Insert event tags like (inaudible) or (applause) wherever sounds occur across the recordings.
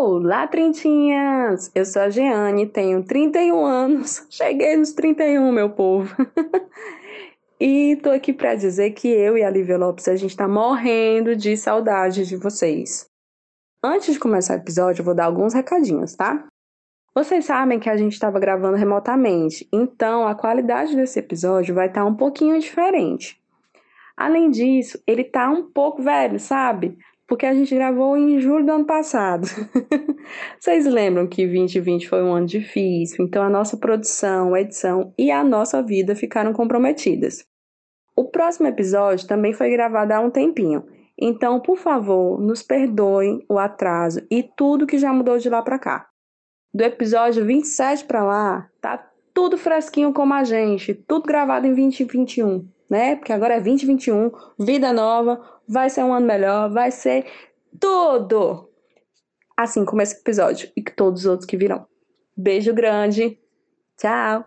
Olá, trintinhas! Eu sou a Jeane, tenho 31 anos. (laughs) Cheguei nos 31, meu povo. (laughs) e tô aqui para dizer que eu e a Lívia Lopes, a gente tá morrendo de saudade de vocês. Antes de começar o episódio, eu vou dar alguns recadinhos, tá? Vocês sabem que a gente estava gravando remotamente, então a qualidade desse episódio vai estar tá um pouquinho diferente. Além disso, ele tá um pouco velho, sabe? Porque a gente gravou em julho do ano passado. (laughs) Vocês lembram que 2020 foi um ano difícil, então a nossa produção, edição e a nossa vida ficaram comprometidas. O próximo episódio também foi gravado há um tempinho, então, por favor, nos perdoem o atraso e tudo que já mudou de lá para cá. Do episódio 27 para lá, tá tudo fresquinho como a gente, tudo gravado em 2021 né? Porque agora é 2021, vida nova, vai ser um ano melhor, vai ser tudo! Assim como esse episódio e todos os outros que virão. Beijo grande, tchau!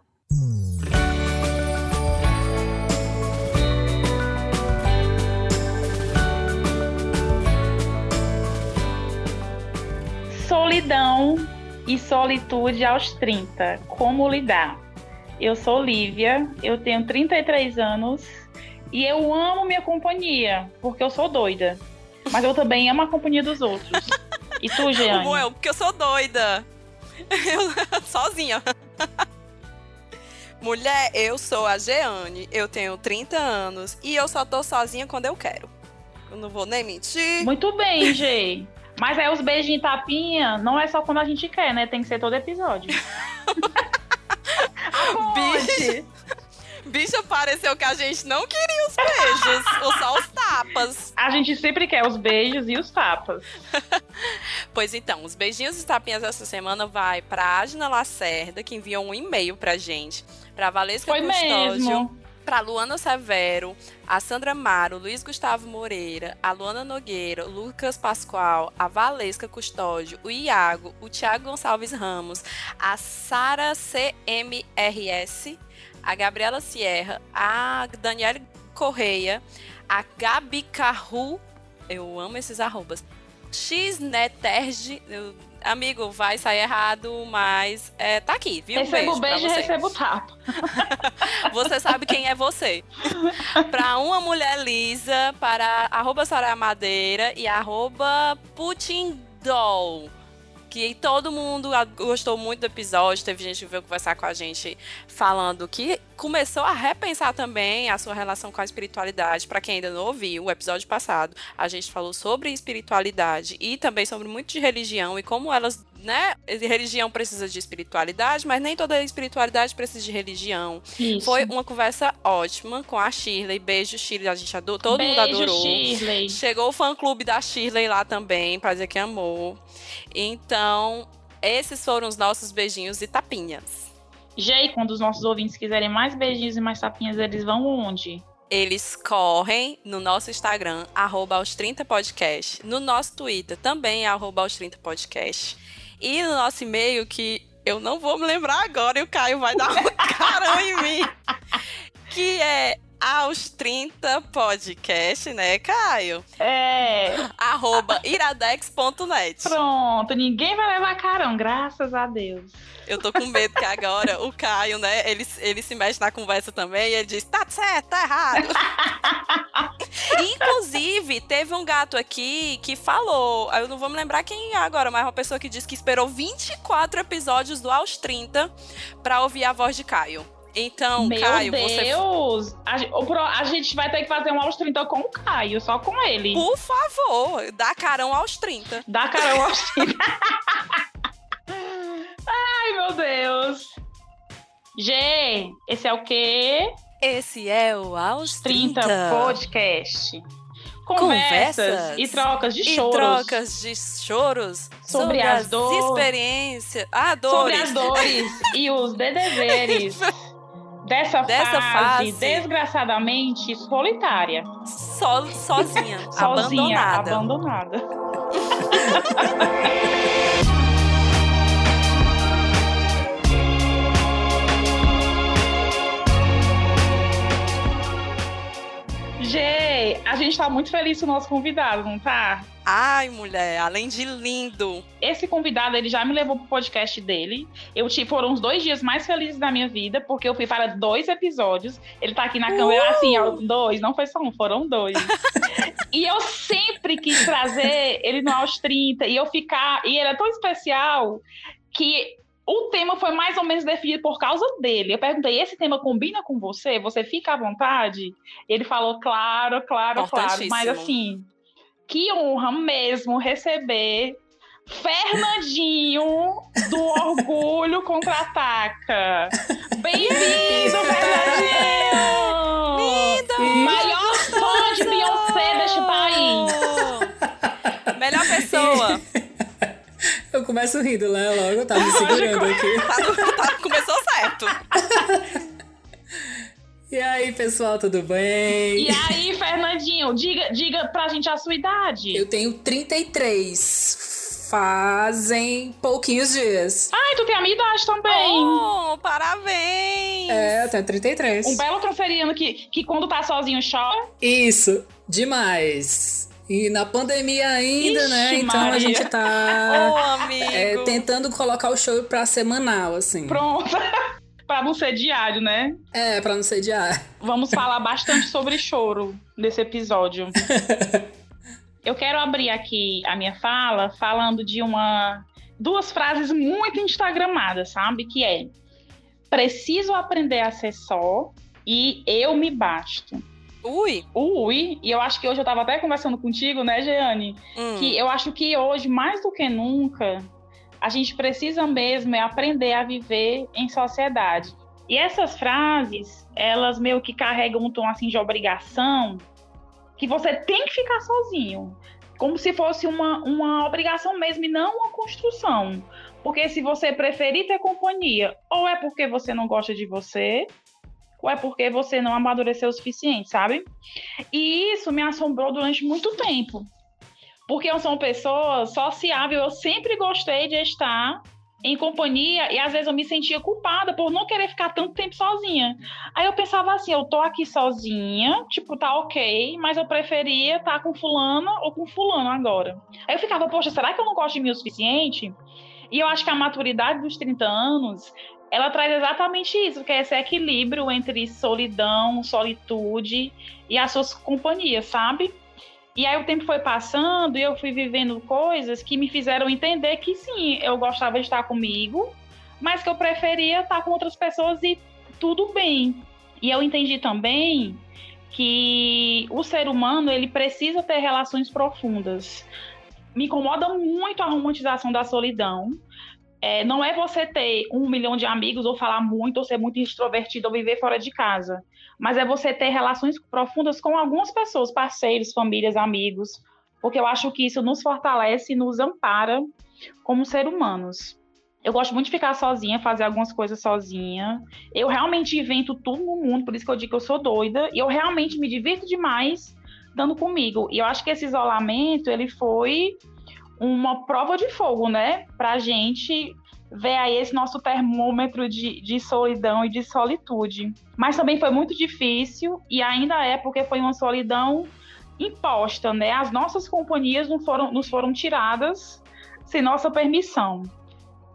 Solidão e solitude aos 30. Como lidar? Eu sou Lívia, eu tenho 33 anos e eu amo minha companhia, porque eu sou doida. Mas eu também amo a companhia dos outros. E tu, (laughs) Jeane? Bom, eu, porque eu sou doida. (laughs) Eu, sozinha. (laughs) Mulher, eu sou a Jeane, eu tenho 30 anos e eu só tô sozinha quando eu quero. Eu não vou nem mentir. Muito bem, Gê. Mas aí os beijinhos tapinha não é só quando a gente quer, né? Tem que ser todo episódio. Bicho, bicho, pareceu que a gente não queria os beijos, ou só os tapas. A gente sempre quer os beijos e os tapas. (laughs) pois então, os beijinhos e tapinhas dessa semana vai pra Agna Lacerda, que enviou um e-mail pra gente, pra Valesca Foi Custódio. Mesmo para Luana Severo, a Sandra Maro, Luiz Gustavo Moreira, a Luana Nogueira, o Lucas Pascoal, a Valesca Custódio, o Iago, o Thiago Gonçalves Ramos, a Sara CMRS, a Gabriela Sierra, a Daniela Correia, a Gabi Carru, eu amo esses arrobas, Xneterge, eu amigo, vai sair errado, mas é, tá aqui, viu? Recebo um beijo, beijo e recebo tapa. (laughs) você sabe quem é você. para uma mulher lisa, para arroba Madeira e arroba Putin Doll que todo mundo gostou muito do episódio. Teve gente que veio conversar com a gente falando que começou a repensar também a sua relação com a espiritualidade. Para quem ainda não ouviu, o episódio passado a gente falou sobre espiritualidade e também sobre muito de religião e como elas né? Religião precisa de espiritualidade, mas nem toda espiritualidade precisa de religião. Isso. Foi uma conversa ótima com a Shirley. Beijo, Shirley. A gente adorou, todo Beijo, mundo adorou. Shirley. Chegou o fã clube da Shirley lá também, pra dizer que amou. Então, esses foram os nossos beijinhos e tapinhas. Jay, quando os nossos ouvintes quiserem mais beijinhos e mais tapinhas, eles vão onde? Eles correm no nosso Instagram, arroba aos 30 podcast. No nosso Twitter, também arroba aos 30 podcast. E no nosso e-mail, que eu não vou me lembrar agora, e o Caio vai dar (laughs) um carão em mim. Que é aos 30 podcast, né, Caio? É. Arroba iradex.net. Pronto, ninguém vai levar carão, graças a Deus. Eu tô com medo que agora o Caio, né, ele, ele se mexe na conversa também e ele diz, tá certo, tá errado. (laughs) Inclusive, teve um gato aqui que falou, eu não vou me lembrar quem é agora, mas uma pessoa que disse que esperou 24 episódios do Aos 30 pra ouvir a voz de Caio. Então, Meu Caio, Deus, você. A, a, gente vai ter que fazer um aos 30 com o Caio, só com ele. Por favor, dá carão aos 30. Dá carão aos 30. (laughs) Ai, meu Deus. G, esse é o quê? Esse é o Aos 30, 30 Podcast. Conversas, Conversas, e trocas de choros. E trocas de choros sobre, sobre as, dores. experiências. Ah, dores. Sobre as dores e os (laughs) deveres. Dessa, dessa fase, fase, desgraçadamente solitária. So, sozinha, (laughs) sozinha, abandonada. abandonada. (laughs) G, a gente tá muito feliz com o nosso convidado, não tá? Ai, mulher, além de lindo. Esse convidado, ele já me levou pro podcast dele. Eu tive, foram os dois dias mais felizes da minha vida, porque eu fui para dois episódios. Ele tá aqui na câmera, uh! assim, ó, dois, não foi só um, foram dois. (laughs) e eu sempre quis trazer ele no aos 30 e eu ficar. E ele é tão especial que o tema foi mais ou menos definido por causa dele. Eu perguntei: esse tema combina com você? Você fica à vontade? Ele falou: claro, claro, claro. Mas assim, que honra mesmo receber Fernandinho do Orgulho Contra-Ataca. Bem-vindo, Fernandinho! Lindo! Maior fã de Beyoncé deste país. Melhor pessoa. Eu começo rindo, né? Logo, tava me segurando aqui. (laughs) Tá, tá, começou certo. E aí, pessoal, tudo bem? E aí, Fernandinho, diga, diga pra gente a sua idade. Eu tenho 33. Fazem pouquinhos dias. Ai, tu tem a minha idade também. Oh, parabéns! É, eu tenho 33. Um belo canceriano que, que quando tá sozinho chora. Isso, demais. E na pandemia ainda, né? Ixi, Então a Maria. gente tá (laughs) amigo. é, tentando colocar o show pra semanal, assim. Pronto. (laughs) pra não ser diário, né? É, pra não ser diário. Vamos falar bastante sobre choro nesse episódio. (laughs) Eu quero abrir aqui a minha fala falando de uma duas frases muito instagramadas, sabe? Que é: preciso aprender a ser só e eu me basto. Ui. Ui, e eu acho que hoje eu tava até conversando contigo, né, Jeane? Hum. Que eu acho que hoje, mais do que nunca, a gente precisa mesmo é aprender a viver em sociedade. E essas frases, elas meio que carregam um tom assim de obrigação, que você tem que ficar sozinho. Como se fosse uma, uma obrigação mesmo e não uma construção. Porque se você preferir ter companhia, ou é porque você não gosta de você, ou é porque você não amadureceu o suficiente, sabe? E isso me assombrou durante muito tempo. Porque eu sou uma pessoa sociável, eu sempre gostei de estar em companhia e às vezes eu me sentia culpada por não querer ficar tanto tempo sozinha. Aí eu pensava assim, eu tô aqui sozinha, tipo, tá ok, mas eu preferia estar com fulana ou com fulano agora. Aí eu ficava, poxa, será que eu não gosto de mim o suficiente? E eu acho que a maturidade dos 30 anos, ela traz exatamente isso, que é esse equilíbrio entre solidão, solitude e as suas companhias, sabe? E aí o tempo foi passando e eu fui vivendo coisas que me fizeram entender que sim, eu gostava de estar comigo, mas que eu preferia estar com outras pessoas e tudo bem. E eu entendi também que o ser humano ele precisa ter relações profundas. Me incomoda muito a romantização da solidão. É, não é você ter um milhão de amigos ou falar muito ou ser muito extrovertido ou viver fora de casa mas é você ter relações profundas com algumas pessoas, parceiros, famílias, amigos, porque eu acho que isso nos fortalece e nos ampara como ser humanos. Eu gosto muito de ficar sozinha, fazer algumas coisas sozinha. Eu realmente invento tudo no mundo, por isso que eu digo que eu sou doida, e eu realmente me divirto demais dando comigo. E eu acho que esse isolamento, ele foi uma prova de fogo, né, pra gente ver aí esse nosso termômetro de, de solidão e de solitude. Mas também foi muito difícil e ainda é porque foi uma solidão imposta, né? As nossas companhias não foram, nos foram tiradas sem nossa permissão.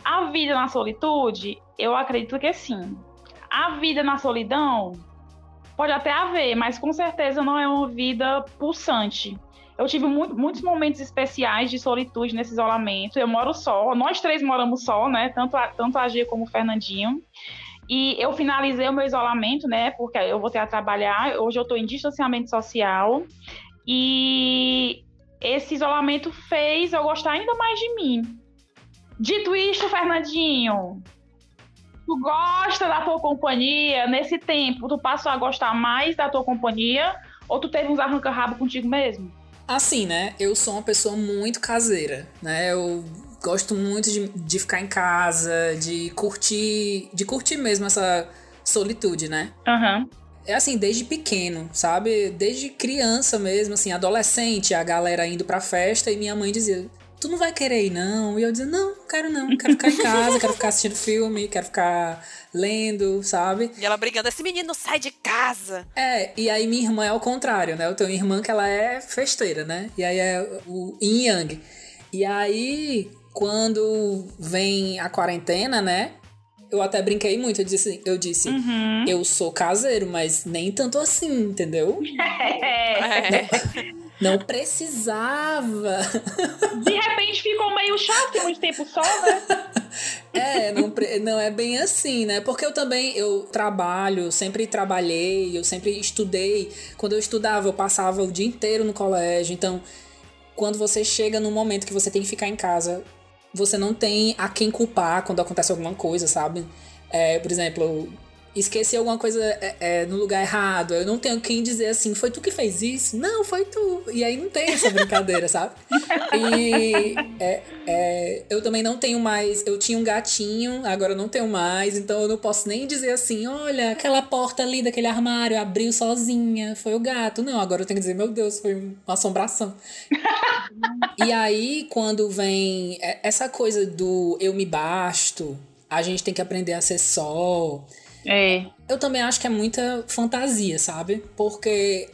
A vida na solitude, eu acredito que sim. A vida na solidão pode até haver, mas com certeza não é uma vida pulsante. Eu tive muito, muitos momentos especiais de solitude nesse isolamento. Eu moro só, nós três moramos só, né? Tanto a, tanto a Gia como o Fernandinho. E eu finalizei o meu isolamento, né? Porque eu voltei a trabalhar. Hoje eu estou em distanciamento social. E esse isolamento fez eu gostar ainda mais de mim. Dito isto, Fernandinho, tu gosta da tua companhia nesse tempo? Tu passou a gostar mais da tua companhia? Ou tu teve uns arranca-rabo contigo mesmo? Assim, né? Eu sou uma pessoa muito caseira, né? Eu gosto muito de, de ficar em casa, de curtir, de curtir mesmo essa solitude, né? Aham. É assim, desde pequeno, sabe? Desde criança mesmo, assim, adolescente, a galera indo pra festa e minha mãe dizia: tu não vai querer ir, não? E eu dizia, não, quero não, quero ficar em casa, quero ficar assistindo filme, quero ficar lendo, sabe? E ela brigando, esse menino sai de casa. É, e aí minha irmã é o contrário, né? Eu tenho uma irmã que ela é festeira, né? E aí é o yin yang. E aí, quando vem a quarentena, né? Eu até brinquei muito, eu disse, eu disse, uhum. eu sou caseiro, mas nem tanto assim, entendeu? (laughs) É. (laughs) Não precisava. De repente ficou meio chato muito tempo só, né? (laughs) É, não, não é bem assim, né? Porque eu também, eu trabalho, sempre trabalhei, eu sempre estudei. Quando eu estudava, eu passava o dia inteiro no colégio. Então, quando você chega num momento que você tem que ficar em casa, você não tem a quem culpar quando acontece alguma coisa, sabe? É, por exemplo, esqueci alguma coisa é, é, no lugar errado. Eu não tenho quem dizer assim, foi tu que fez isso? Não, foi tu. E aí não tem essa brincadeira, sabe? E é, é, eu também não tenho mais. Eu tinha um gatinho, agora eu não tenho mais, então eu não posso nem dizer assim: olha, aquela porta ali daquele armário abriu sozinha, foi o gato. Não, agora eu tenho que dizer: meu Deus, foi uma assombração. (laughs) e aí, quando vem é, essa coisa do eu me basto, a gente tem que aprender a ser só. É. Eu também acho que é muita fantasia, sabe? Porque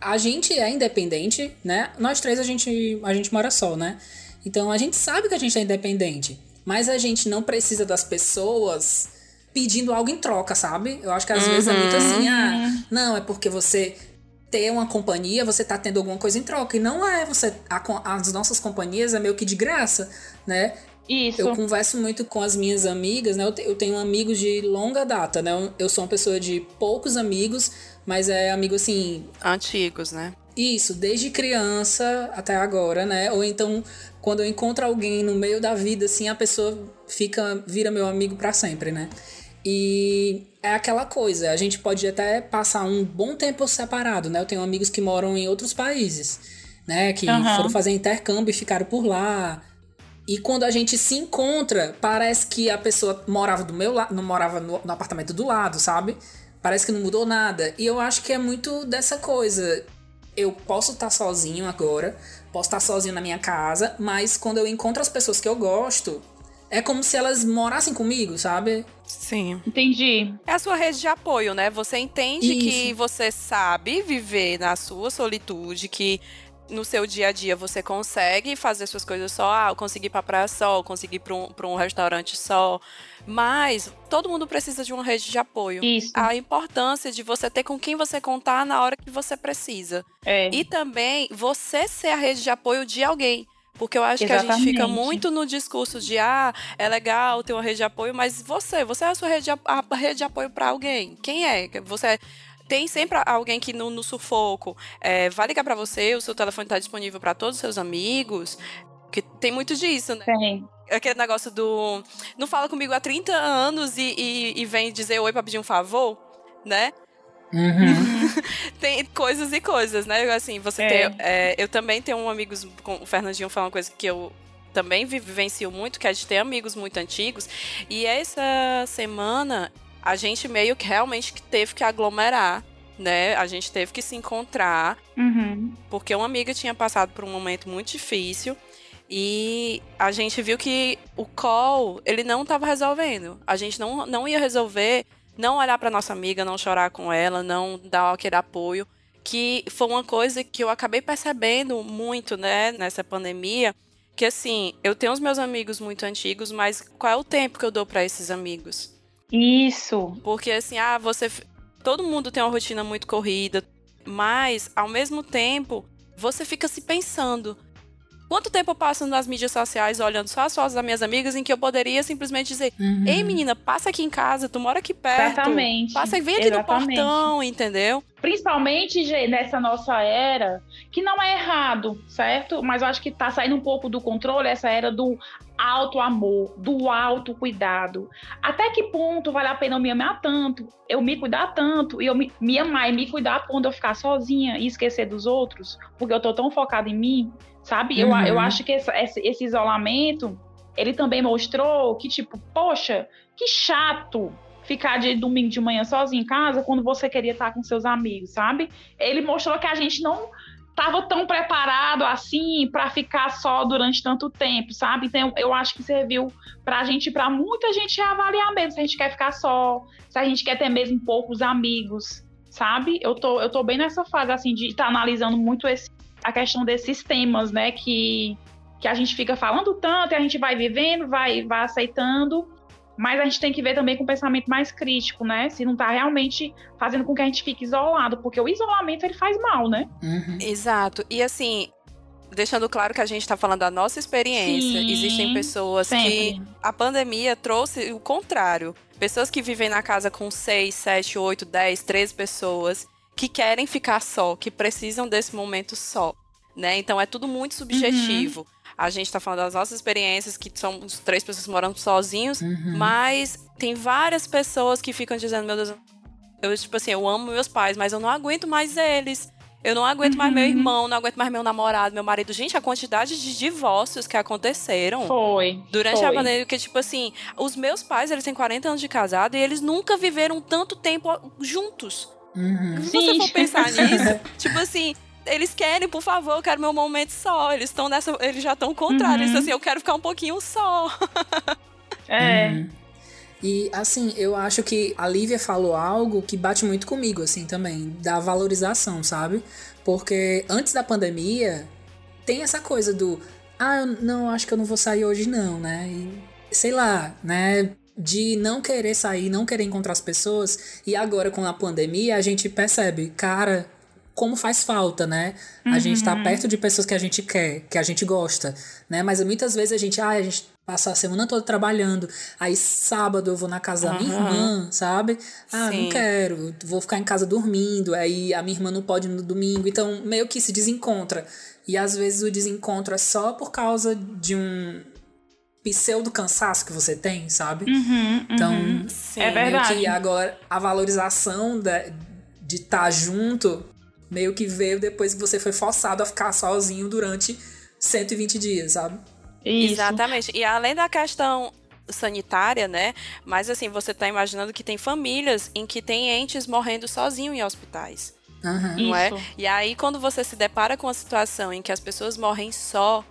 a gente é independente, né? Nós três a gente, a gente mora só, né? Então a gente sabe que a gente é independente, mas a gente não precisa das pessoas pedindo algo em troca, sabe? Eu acho que às uhum. vezes é muito assim, ah, não, é porque você ter uma companhia, você tá tendo alguma coisa em troca. E não é, você. A, as nossas companhias é meio que de graça, né? Isso. Eu converso muito com as minhas amigas, né? Eu, tenho amigos de longa data, né? Eu sou uma pessoa de poucos amigos, mas é amigo assim. Antigos, né? Isso, desde criança até agora, né? Ou então, quando eu encontro alguém no meio da vida, assim, a pessoa fica, vira meu amigo para sempre, né? E é aquela coisa, a gente pode até passar um bom tempo separado, né? Eu tenho amigos que moram em outros países, né? Que uhum. foram fazer intercâmbio e ficaram por lá. E quando a gente se encontra, parece que a pessoa morava do meu lado, não morava no, no, apartamento do lado, sabe? Parece que não mudou nada. E eu acho que é muito dessa coisa. Eu posso estar sozinho agora, posso estar sozinho na minha casa, mas quando eu encontro as pessoas que eu gosto, é como se elas morassem comigo, sabe? Sim. Entendi. É a sua rede de apoio, né? Você entende Isso. que você sabe viver na sua solitude, que no seu dia a dia você consegue fazer suas coisas só, ah, eu consegui ir pra praia só, eu consegui ir pra um, pra um restaurante só. Mas todo mundo precisa de uma rede de apoio. Isso. A importância de você ter com quem você contar na hora que você precisa. É. E também você ser a rede de apoio de alguém. Porque eu acho Exatamente. que a gente fica muito no discurso de ah, é legal ter uma rede de apoio, mas você, você é a sua rede de, a rede de apoio para alguém. Quem é? Você tem sempre alguém que no, no sufoco é, vai ligar para você, o seu telefone está disponível para todos os seus amigos. Que tem muito disso, né? Tem. Aquele negócio do. Não fala comigo há 30 anos e, e, e vem dizer oi pra pedir um favor, né? Uhum. (laughs) tem coisas e coisas, né? Assim, você é. tem. É, eu também tenho um amigos. Com, o Fernandinho falou uma coisa que eu também vivencio muito, que é de ter amigos muito antigos. E essa semana a gente meio que realmente teve que aglomerar, né? A gente teve que se encontrar, uhum. porque uma amiga tinha passado por um momento muito difícil e a gente viu que o call ele não estava resolvendo. A gente não, não ia resolver, não olhar para nossa amiga, não chorar com ela, não dar aquele apoio, que foi uma coisa que eu acabei percebendo muito, né, nessa pandemia. Que assim, eu tenho os meus amigos muito antigos, mas qual é o tempo que eu dou para esses amigos? Isso. Porque assim, ah, você. Todo mundo tem uma rotina muito corrida, mas ao mesmo tempo você fica se pensando. Quanto tempo eu passo nas mídias sociais olhando só as fotos das minhas amigas em que eu poderia simplesmente dizer: uhum. Ei, menina, passa aqui em casa, tu mora aqui perto. Exatamente. Passa e vem aqui Exatamente. no portão, entendeu? Principalmente nessa nossa era, que não é errado, certo? Mas eu acho que tá saindo um pouco do controle essa era do alto amor, do alto cuidado. Até que ponto vale a pena eu me amar tanto, eu me cuidar tanto, e eu me, me amar e me cuidar de eu ficar sozinha e esquecer dos outros, porque eu tô tão focada em mim, sabe? Uhum. Eu, eu acho que esse, esse isolamento, ele também mostrou que, tipo, poxa, que chato ficar de domingo de manhã sozinho em casa quando você queria estar com seus amigos, sabe? Ele mostrou que a gente não tava tão preparado assim para ficar só durante tanto tempo, sabe? Então eu acho que serviu pra gente, para muita gente avaliar mesmo se a gente quer ficar só, se a gente quer ter mesmo poucos amigos, sabe? Eu tô, eu tô bem nessa fase assim de estar tá analisando muito esse, a questão desses temas, né, que que a gente fica falando tanto e a gente vai vivendo, vai vai aceitando mas a gente tem que ver também com um pensamento mais crítico, né? Se não está realmente fazendo com que a gente fique isolado, porque o isolamento ele faz mal, né? Uhum. Exato. E assim, deixando claro que a gente está falando da nossa experiência. Sim, Existem pessoas sempre. que a pandemia trouxe o contrário. Pessoas que vivem na casa com 6, 7, 8, 10, 13 pessoas, que querem ficar só, que precisam desse momento só. Né? Então é tudo muito subjetivo. Uhum. A gente tá falando das nossas experiências, que somos três pessoas morando sozinhos, uhum. mas tem várias pessoas que ficam dizendo, meu Deus, eu, tipo assim, eu amo meus pais, mas eu não aguento mais eles. Eu não aguento uhum. mais meu uhum. irmão, não aguento mais meu namorado, meu marido. Gente, a quantidade de divórcios que aconteceram. Foi. Durante foi. a pandemia, que, tipo assim, os meus pais, eles têm 40 anos de casado e eles nunca viveram tanto tempo juntos. Uhum. Se você for pensar nisso, (laughs) tipo assim, eles querem, por favor, eu quero meu momento só. Eles estão nessa. Eles já estão contrários. Uhum. Assim, eu quero ficar um pouquinho só. (laughs) é. Uhum. E assim, eu acho que a Lívia falou algo que bate muito comigo, assim, também, da valorização, sabe? Porque antes da pandemia, tem essa coisa do. Ah, eu não, acho que eu não vou sair hoje, não, né? E, sei lá, né? De não querer sair, não querer encontrar as pessoas. E agora, com a pandemia, a gente percebe, cara, como faz falta, né? Uhum. A gente tá uhum. perto de pessoas que a gente quer, que a gente gosta, né? Mas muitas vezes a gente, ah, a gente passa a semana toda trabalhando, aí sábado eu vou na casa uhum. da minha irmã, sabe? Ah, Sim. não quero, vou ficar em casa dormindo, aí a minha irmã não pode no domingo, então meio que se desencontra. E às vezes o desencontro é só por causa de um pseudo cansaço que você tem, sabe? Uhum, então, uhum. é verdade. que agora a valorização da, de estar tá junto meio que veio depois que você foi forçado a ficar sozinho durante 120 dias, sabe? Isso. Exatamente. E além da questão sanitária, né? Mas assim, você tá imaginando que tem famílias em que tem entes morrendo sozinho em hospitais. Uhum. Não é? E aí, quando você se depara com uma situação em que as pessoas morrem só,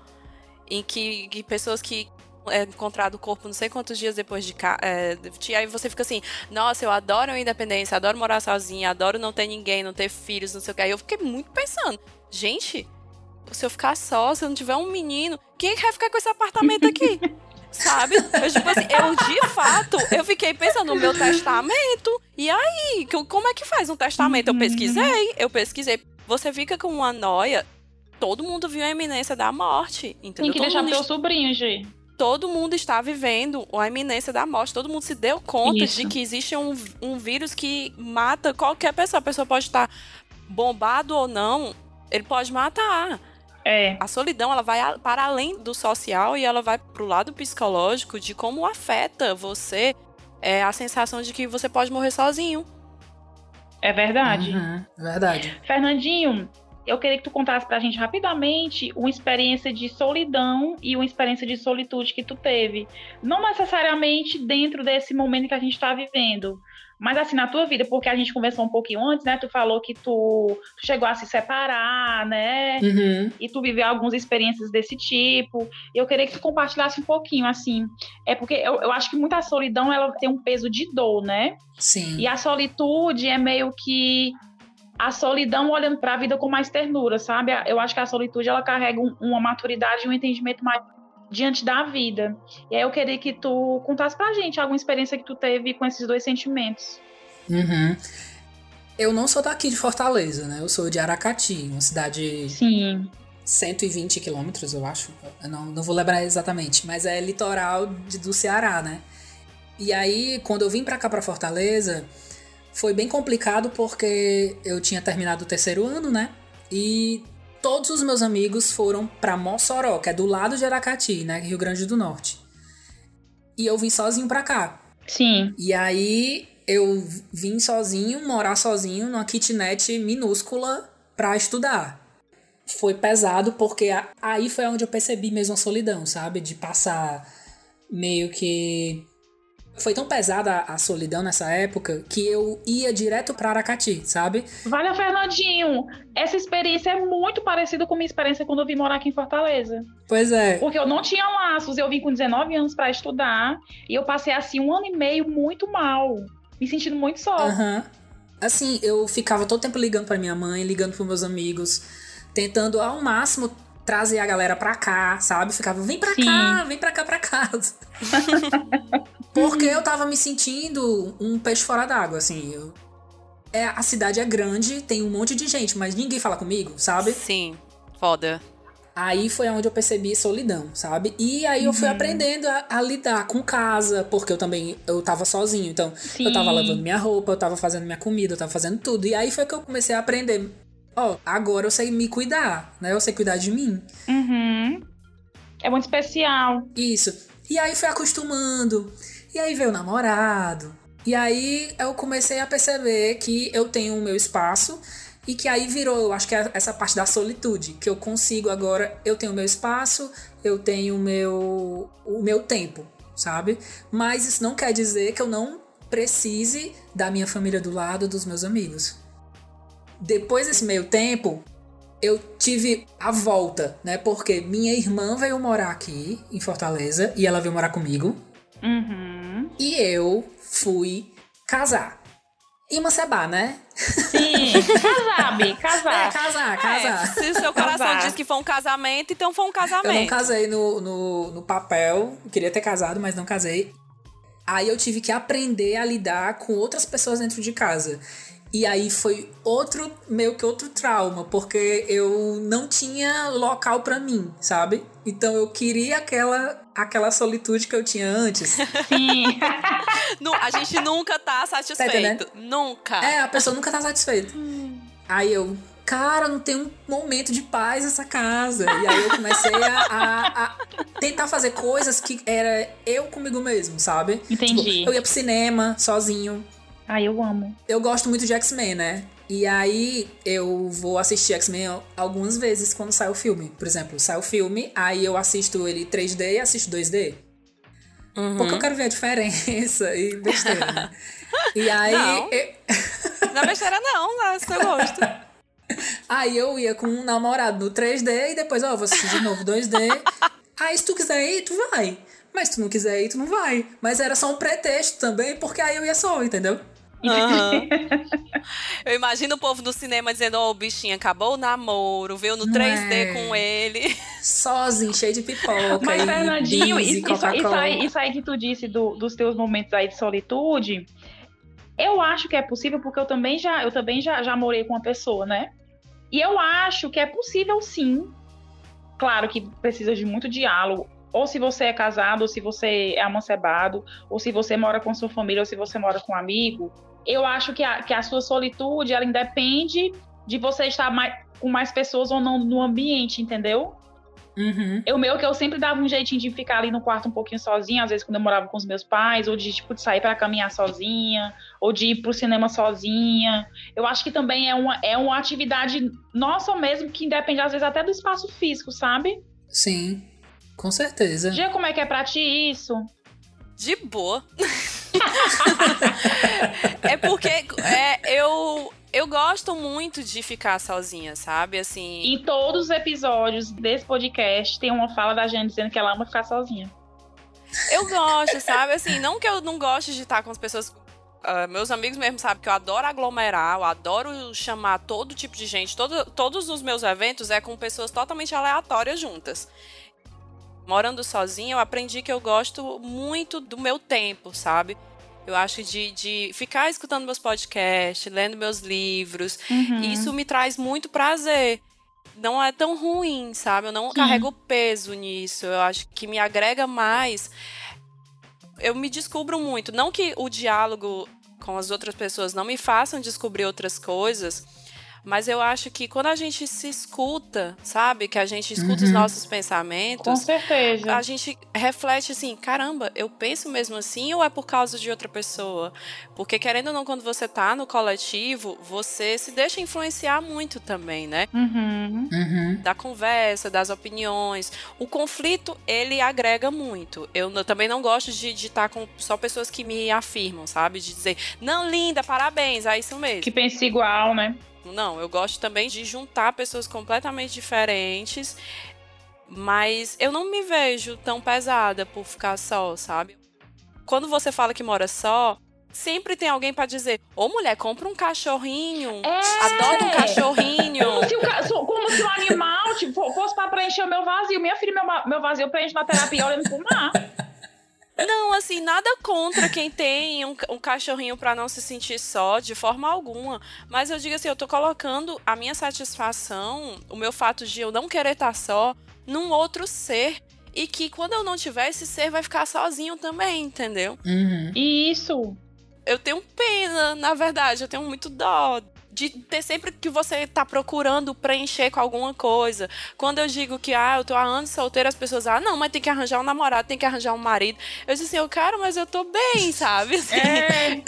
em que, que pessoas que é encontrado o corpo não sei quantos dias depois de cá. É, aí você fica assim, nossa, eu adoro a independência, adoro morar sozinha, adoro não ter ninguém, não ter filhos, não sei o que. Aí eu fiquei muito pensando, gente, se eu ficar só, se eu não tiver um menino, quem é vai ficar com esse apartamento aqui? (laughs) Sabe? Eu, tipo assim, eu de fato, eu fiquei pensando no meu testamento. E aí, como é que faz um testamento? Eu pesquisei, eu pesquisei. Você fica com uma noia. Todo mundo viu a iminência da morte, entendeu? Tem que todo deixar teu sobrinho, Gi todo mundo está vivendo a iminência da morte. Todo mundo se deu conta Isso. de que existe um, um vírus que mata qualquer pessoa. A pessoa pode estar bombado ou não, ele pode matar. É. A solidão, ela vai para além do social e ela vai para o lado psicológico de como afeta você é, a sensação de que você pode morrer sozinho. É verdade. Uhum, verdade. Fernandinho, eu queria que tu contasse pra gente rapidamente uma experiência de solidão e uma experiência de solitude que tu teve. Não necessariamente dentro desse momento que a gente tá vivendo, mas assim, na tua vida, porque a gente conversou um pouquinho antes, né? Tu falou que tu, tu chegou a se separar, né? Uhum. E tu viveu algumas experiências desse tipo. Eu queria que tu compartilhasse um pouquinho, assim. É porque eu, eu acho que muita solidão, ela tem um peso de dor, né? Sim. E a solitude é meio que a solidão olhando para a vida com mais ternura, sabe? Eu acho que a solitude ela carrega um, uma maturidade e um entendimento mais diante da vida. E aí eu queria que tu contasse pra gente alguma experiência que tu teve com esses dois sentimentos. Uhum. Eu não sou daqui de Fortaleza, né? Eu sou de Aracati, uma cidade. Sim. 120 quilômetros, eu acho. Eu não, não vou lembrar exatamente, mas é litoral de, do Ceará, né? E aí, quando eu vim pra cá, pra Fortaleza, foi bem complicado porque eu tinha terminado o terceiro ano, né? E todos os meus amigos foram para Mossoró, que é do lado de Aracati, né, Rio Grande do Norte. E eu vim sozinho para cá. Sim. E aí eu vim sozinho, morar sozinho numa kitnet minúscula para estudar. Foi pesado porque aí foi onde eu percebi mesmo a solidão, sabe? De passar meio que foi tão pesada a solidão nessa época que eu ia direto para Aracati, sabe? Valeu, Fernandinho. Essa experiência é muito parecida com a minha experiência quando eu vim morar aqui em Fortaleza. Pois é. Porque eu não tinha laços, eu vim com 19 anos para estudar e eu passei assim um ano e meio muito mal, me sentindo muito só. Aham. Uhum. Assim, eu ficava todo tempo ligando para minha mãe, ligando para meus amigos, tentando ao máximo trazer a galera pra cá, sabe? Ficava, vem pra Sim. cá, vem pra cá pra casa. (laughs) Porque eu tava me sentindo um peixe fora d'água, assim. Eu... É, a cidade é grande, tem um monte de gente, mas ninguém fala comigo, sabe? Sim, foda. Aí foi onde eu percebi solidão, sabe? E aí eu fui uhum. aprendendo a, a, lidar com casa, porque eu também eu tava sozinho. Então, Sim. eu tava lavando minha roupa, eu tava fazendo minha comida, eu tava fazendo tudo. E aí foi que eu comecei a aprender ó, oh, agora eu sei me cuidar, né? Eu sei cuidar de mim. Uhum. É muito especial. Isso. E aí fui acostumando. E aí veio o namorado. E aí eu comecei a perceber que eu tenho o meu espaço e que aí virou, eu acho que é essa parte da solitude, que eu consigo agora, eu tenho o meu espaço, eu tenho o meu o meu tempo, sabe? Mas isso não quer dizer que eu não precise da minha família do lado, dos meus amigos. Depois desse meio tempo, eu tive a volta, né? Porque minha irmã veio morar aqui em Fortaleza e ela veio morar comigo. Uhum. E eu fui casar. E Mancebá, né? Sim, (laughs) casar, Bi, casar. É, casar, casar. É, se o seu coração casar. diz que foi um casamento, então foi um casamento. Eu não casei no, no, no papel, queria ter casado, mas não casei. Aí eu tive que aprender a lidar com outras pessoas dentro de casa. E aí foi outro, meio que outro trauma, porque eu não tinha local para mim, sabe? Então eu queria aquela aquela solitude que eu tinha antes. Sim. (laughs) a gente nunca tá satisfeito. Tá nunca. É, a pessoa nunca tá satisfeita. Aí eu, cara, não tem um momento de paz nessa casa. E aí eu comecei a, a, a tentar fazer coisas que era eu comigo mesmo, sabe? Entendi. Tipo, eu ia pro cinema sozinho. Ah, eu amo. Eu gosto muito de X-Men, né? E aí eu vou assistir X-Men algumas vezes quando sai o filme. Por exemplo, sai o filme, aí eu assisto ele 3D e assisto 2D. Uhum. Porque eu quero ver a diferença e besteira, né? E aí. Não. Eu... não é besteira, não, mas eu gosto. (laughs) Aí eu ia com um namorado no 3D e depois, ó, oh, vou assistir de novo 2D. aí se tu quiser ir, tu vai. Mas se tu não quiser ir, tu não vai. Mas era só um pretexto também, porque aí eu ia só, entendeu? Uhum. (laughs) Eu imagino o povo no cinema dizendo: Ó, oh, o bichinho acabou o namoro, veio no Não 3D é. com ele. Sozinho, cheio de pipoca. Mas, e Fernandinho, isso, isso, isso, aí, isso aí que tu disse do, dos teus momentos aí de solitude, eu acho que é possível, porque eu também já, eu também já, já morei com uma pessoa, né? E eu acho que é possível sim. Claro que precisa de muito diálogo ou se você é casado, ou se você é amancebado, ou se você mora com sua família, ou se você mora com um amigo, eu acho que a, que a sua solitude, ela independe de você estar mais, com mais pessoas ou não no ambiente, entendeu? Uhum. Eu meu que eu sempre dava um jeitinho de ficar ali no quarto um pouquinho sozinha, às vezes quando eu morava com os meus pais, ou de tipo de sair para caminhar sozinha, ou de ir pro cinema sozinha. Eu acho que também é uma, é uma atividade nossa mesmo que independe às vezes até do espaço físico, sabe? Sim. Com certeza. Gia, como é que é pra ti isso? De boa. (laughs) (laughs) é porque é, eu, eu gosto muito de ficar sozinha, sabe? Assim. Em todos os episódios desse podcast tem uma fala da gente dizendo que ela ama ficar sozinha. Eu gosto, sabe? Assim, não que eu não goste de estar com as pessoas. Uh, meus amigos mesmo sabem que eu adoro aglomerar, eu adoro chamar todo tipo de gente. Todo, todos os meus eventos é com pessoas totalmente aleatórias juntas morando sozinha, eu aprendi que eu gosto muito do meu tempo, sabe? Eu acho de, de ficar escutando meus podcasts, lendo meus livros. Uhum. Isso me traz muito prazer. Não é tão ruim, sabe? Eu não carrego peso nisso. Eu acho que me agrega mais. Eu me descubro muito. Não que o diálogo com as outras pessoas não me façam descobrir outras coisas, Mas eu acho que quando a gente se escuta, sabe? Que a gente escuta Uhum. os nossos pensamentos. Com certeza. A gente reflete assim, caramba, eu penso mesmo assim ou é por causa de outra pessoa? Porque querendo ou não, quando você tá no coletivo, você se deixa influenciar muito também, né? Uhum. Uhum. Da conversa, das opiniões. O conflito, ele agrega muito. Eu n- também não gosto de estar com só pessoas que me afirmam, sabe? De dizer, não, linda, parabéns, é isso mesmo. Que pensa igual, né? Não, eu gosto também de juntar pessoas completamente diferentes, mas eu não me vejo tão pesada por ficar só, sabe? Quando você fala que mora só, sempre tem alguém pra dizer: Ô mulher, compra um cachorrinho, É. adota um cachorrinho. Como se, o, como se o animal tipo, fo- fosse pra preencher o meu vazio. Minha filha, meu, meu vazio preenche na terapia olhando pro mar. Não, assim, nada contra quem tem um, um cachorrinho pra não se sentir só, de forma alguma. Mas eu digo assim, eu tô colocando a minha satisfação, o meu fato de eu não querer estar só, num outro ser. E que quando eu não tiver, esse ser vai ficar sozinho também, entendeu? Uhum. Isso. Eu tenho pena, na verdade, eu tenho muito dó. De ter sempre que você tá procurando preencher com alguma coisa. Quando eu digo que, ah, eu tô há anos solteira, as pessoas, ah, não, mas tem que arranjar um namorado, tem que arranjar um marido. Eu disse assim, eu quero, mas eu tô bem, (laughs) sabe? Assim, É.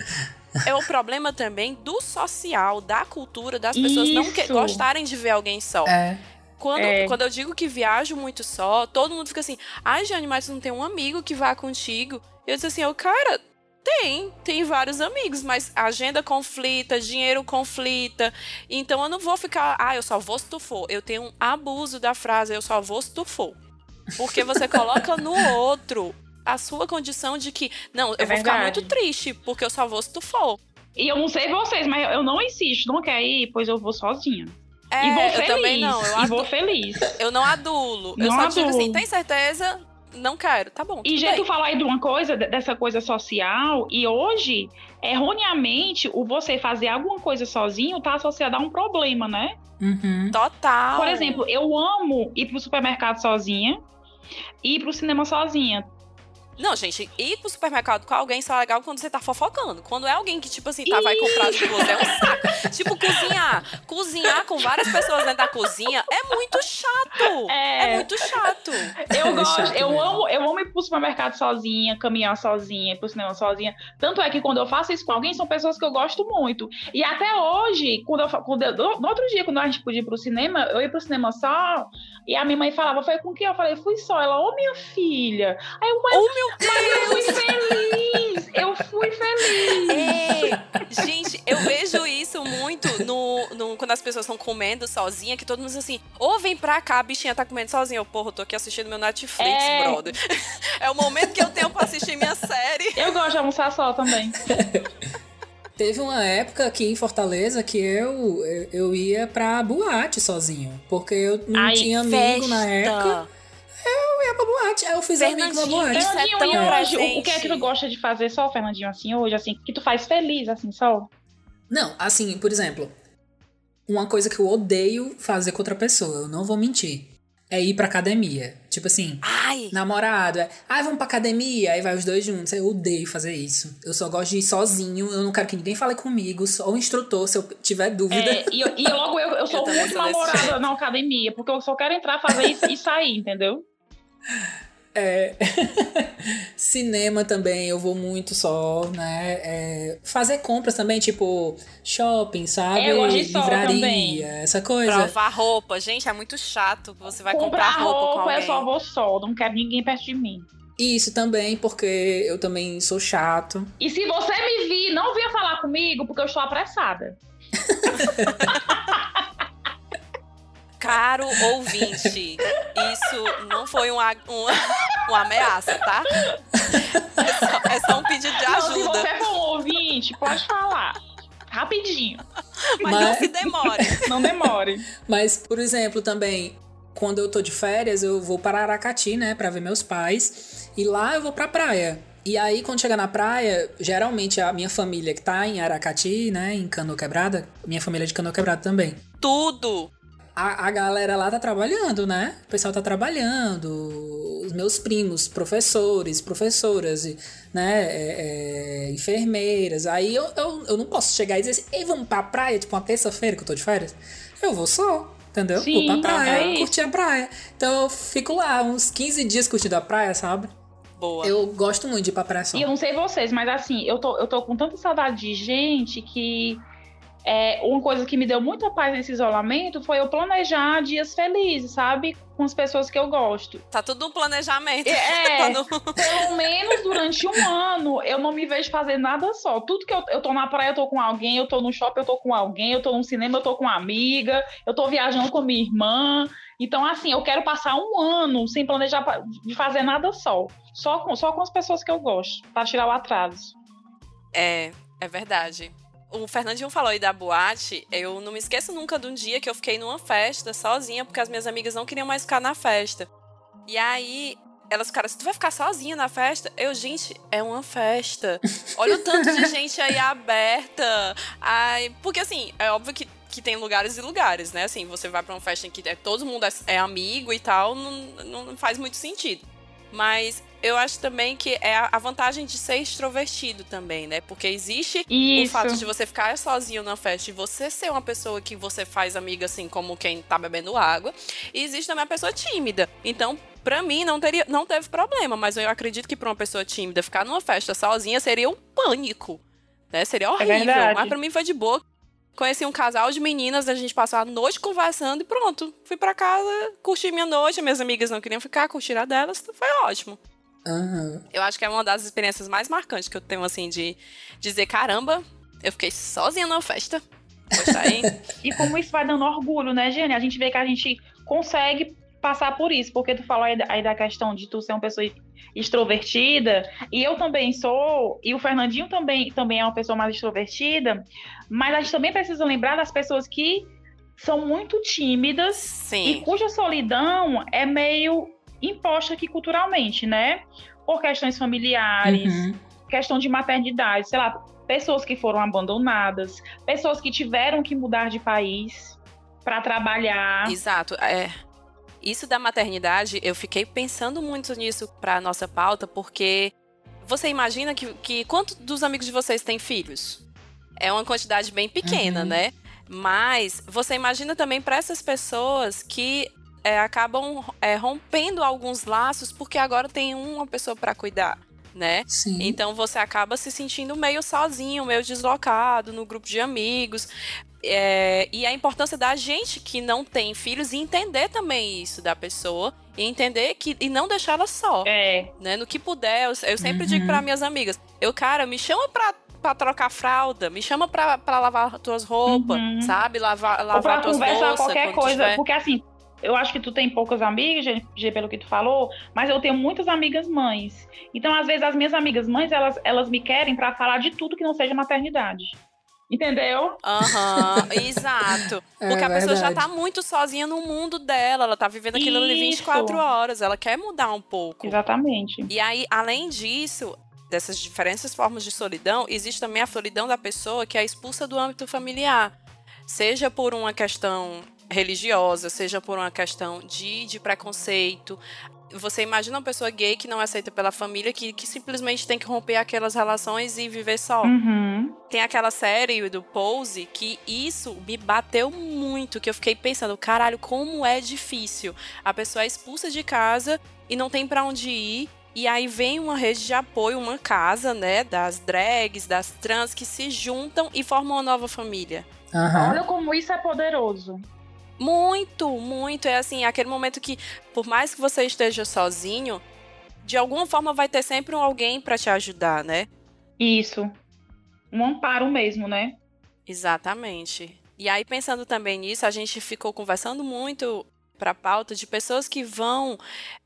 é o problema também do social, da cultura, das pessoas não que- Isso. gostarem de ver alguém só. É. Quando, É. quando eu digo que viajo muito só, todo mundo fica assim, ai, Jane, mas não tem um amigo que vá contigo? Eu disse assim, eu, cara, tem, tem vários amigos, mas agenda conflita, dinheiro conflita. Então eu não vou ficar, ah, eu só vou se tu for. Eu tenho um abuso da frase, eu só vou se tu for. Porque você (laughs) coloca no outro a sua condição de que, não, eu É vou ficar muito triste, porque eu só vou se tu for. E eu não sei vocês, mas eu não insisto. Não quer ir? Pois eu vou sozinha. É, e vou eu feliz. também não. Eu, e adu- vou feliz. (laughs) eu não adulo. eu Não só digo assim, adulo. tem certeza? Não quero. Tá bom. E já tu falar aí de uma coisa, de- dessa coisa social, e hoje, erroneamente, o você fazer alguma coisa sozinho tá associado a um problema, né? Uhum. Total. Por exemplo, eu amo ir pro supermercado sozinha e ir pro cinema sozinha. Não, gente, ir pro supermercado com alguém só é legal quando você tá fofocando. Quando é alguém que, tipo assim, tá, vai comprar de você, é um saco. tipo, cozinhar. Cozinhar com várias pessoas dentro da cozinha é muito chato. É, É. muito chato. Eu É gosto, chato eu mesmo. amo, eu amo ir pro supermercado sozinha, caminhar sozinha, ir pro cinema sozinha. Tanto é que quando eu faço isso com alguém, são pessoas que eu gosto muito. E até hoje, quando eu, quando eu- no outro dia, quando a gente podia ir pro cinema, eu ia pro cinema só, e a minha mãe falava, foi com quem? Eu falei, fui só. Ela, ô minha filha. Aí eu, mas, Oh, meu mas eu fui feliz. Eu fui feliz. É, gente, eu vejo isso muito no, no- quando as pessoas estão comendo sozinha, que todo mundo diz assim, ô, vem pra cá, a bichinha tá comendo sozinha. Eu, porra, eu tô aqui assistindo meu Netflix, É. brother. (laughs) É o momento que eu tenho pra assistir minha série. Eu gosto de almoçar só também. Teve uma época aqui em Fortaleza que eu, eu, ia pra boate sozinho. Porque eu não Ai, tinha amigo na época. Eu ia pra boate. Aí eu fiz amigo na Fernandinho, boate. Isso é Fernandinho, tão e hoje, o- o que é que tu gosta de fazer só, Fernandinho, assim, hoje, assim, que tu faz feliz, assim, só? Não, assim, por exemplo, uma coisa que eu odeio fazer com outra pessoa, eu não vou mentir, é ir pra academia. Tipo assim, Ai, namorado, é, ah, vamos pra academia, aí vai os dois juntos. Eu odeio fazer isso. Eu só gosto de ir sozinho, eu não quero que ninguém fale comigo, só o instrutor, se eu tiver dúvida. É, e, eu- e logo eu, (laughs) eu sou também muito namorada na academia, porque eu só quero entrar, fazer isso e sair, entendeu? (laughs) É. (laughs) Cinema também, eu vou muito só, né? É, Fazer compras também, tipo shopping, sabe? É, eu Livraria, também. essa coisa. provar roupa. Gente, é muito chato. Você vai comprar, Comprar roupa, com roupa, alguém. eu só vou só, não quero ninguém perto de mim. Isso também, porque eu também sou chato. E se você me vir, não venha falar comigo, porque eu estou apressada. (laughs) Caro ouvinte, isso não foi uma, uma, uma ameaça, tá? É só, é só um pedido de Não, se ajuda. você for um ouvinte, pode falar. Rapidinho. Mas não Mas- se demore. Não demore. Mas, por exemplo, também, quando eu tô de férias, eu vou para Aracati, né, pra ver meus pais. E lá eu vou pra praia. E aí, quando chegar na praia, geralmente a minha família que tá em Aracati, né, em Canoa Quebrada, minha família é de Canoa Quebrada também. Tudo. A, a galera lá tá trabalhando, né? O pessoal tá trabalhando. Os meus primos, professores, professoras, né? É, é, enfermeiras. Aí eu, eu, eu não posso chegar e dizer assim, ei, vamos pra praia, tipo uma terça-feira que eu tô de férias. Eu vou só. Entendeu? Sim, vou pra praia, é curtir a praia. Então eu fico lá uns 15 dias curtindo a praia, sabe? Boa. Eu gosto muito de ir pra praia só. E eu não sei vocês, mas assim, eu tô, eu tô com tanta saudade de gente que é, uma coisa que me deu muita paz nesse isolamento foi eu planejar dias felizes, sabe? Com as pessoas que eu gosto. Tá tudo no planejamento. É, (laughs) Tá no- pelo menos durante um ano eu não me vejo fazendo nada só. Tudo que eu, eu tô na praia, eu tô com alguém, eu tô no shopping, eu tô com alguém, eu tô no cinema, eu tô com uma amiga, eu tô viajando com minha irmã. Então, assim, eu quero passar um ano sem planejar de fazer nada só. Só com, só com as pessoas que eu gosto, pra tirar o atraso. É, é verdade. O Fernandinho falou aí da boate. Eu não me esqueço nunca de um dia que eu fiquei numa festa sozinha, porque as minhas amigas não queriam mais ficar na festa. E aí, elas ficaram assim: tu vai ficar sozinha na festa? Eu, gente, é uma festa. (laughs) Olha o tanto de gente aí aberta. Ai, porque assim, é óbvio que, que tem lugares e lugares, né? Assim, você vai pra uma festa em que é- todo mundo é, é amigo e tal, não, não faz muito sentido. Mas eu acho também que é a vantagem de ser extrovertido também, né? Porque existe o Isso. fato de você ficar sozinho na festa e você ser uma pessoa que você faz amiga, assim, como quem tá bebendo água. E existe também a pessoa tímida. Então, pra mim, não, teria, não teve problema. Mas eu acredito que pra uma pessoa tímida ficar numa festa sozinha seria um pânico. Né? Seria horrível. verdade. mas pra mim foi de boa. Conheci um casal de meninas, a gente passou a noite conversando e pronto. Fui pra casa, curti minha noite. Minhas amigas não queriam ficar, curtiram a delas. Foi ótimo. Aham. Eu acho que é uma das experiências mais marcantes que eu tenho, assim, de dizer, caramba, eu fiquei sozinha na festa. (laughs) E como isso vai dando orgulho, né, Jenny? A gente vê que a gente consegue passar por isso, porque tu falou aí da, aí da questão de tu ser uma pessoa extrovertida, e eu também sou, e o Fernandinho também, também é uma pessoa mais extrovertida, mas a gente também precisa lembrar das pessoas que são muito tímidas e Sim. cuja solidão é meio imposta aqui culturalmente, né? Por questões familiares, Uhum. questão de maternidade, sei lá, pessoas que foram abandonadas, pessoas que tiveram que mudar de país para trabalhar. Exato. É. Isso da maternidade, eu fiquei pensando muito nisso pra nossa pauta, porque você imagina que, que quantos dos amigos de vocês têm filhos? É uma quantidade bem pequena, Uhum. né? Mas você imagina também para essas pessoas que é, acabam é, rompendo alguns laços porque agora tem uma pessoa pra cuidar, né? Sim. Então você acaba se sentindo meio sozinho, meio deslocado no grupo de amigos. É, e a importância da gente que não tem filhos e entender também isso da pessoa e entender que e não deixar ela só, É, né? No que puder, eu, eu sempre Uhum. digo para minhas amigas, eu cara, me chama pra, pra trocar fralda, me chama pra, pra lavar tuas roupas, Uhum. sabe? Lavar, ou lavar para tuas conversar louças qualquer coisa, tiver. porque assim, eu acho que tu tem poucas amigas, Gê, Gê, pelo que tu falou, mas eu tenho muitas amigas mães. Então, às vezes as minhas amigas mães, elas, elas me querem para falar de tudo que não seja maternidade. Entendeu? Aham, (laughs) exato. É Porque a pessoa já tá muito sozinha no mundo dela, ela tá vivendo aquilo ali Isso. 24 horas, ela quer mudar um pouco. Exatamente. E aí, além disso, dessas diferentes formas de solidão, existe também a solidão da pessoa que é expulsa do âmbito familiar. Seja por uma questão religiosa, seja por uma questão de, de preconceito. Você imagina uma pessoa gay que não é aceita pela família, que, que simplesmente tem que romper aquelas relações e viver só. Uhum. Tem aquela série do Pose que isso me bateu muito, que eu fiquei pensando, caralho, como é difícil. A pessoa é expulsa de casa e não tem pra onde ir. E aí vem uma rede de apoio, uma casa, né, das drags, das trans que se juntam e formam uma nova família. Aham. Olha como isso é poderoso. Muito, muito. É assim, aquele momento que, por mais que você esteja sozinho, de alguma forma vai ter sempre um alguém pra te ajudar, né? Isso. Um amparo mesmo, né? Exatamente. E aí, pensando também nisso, a gente ficou conversando muito para pauta de pessoas que vão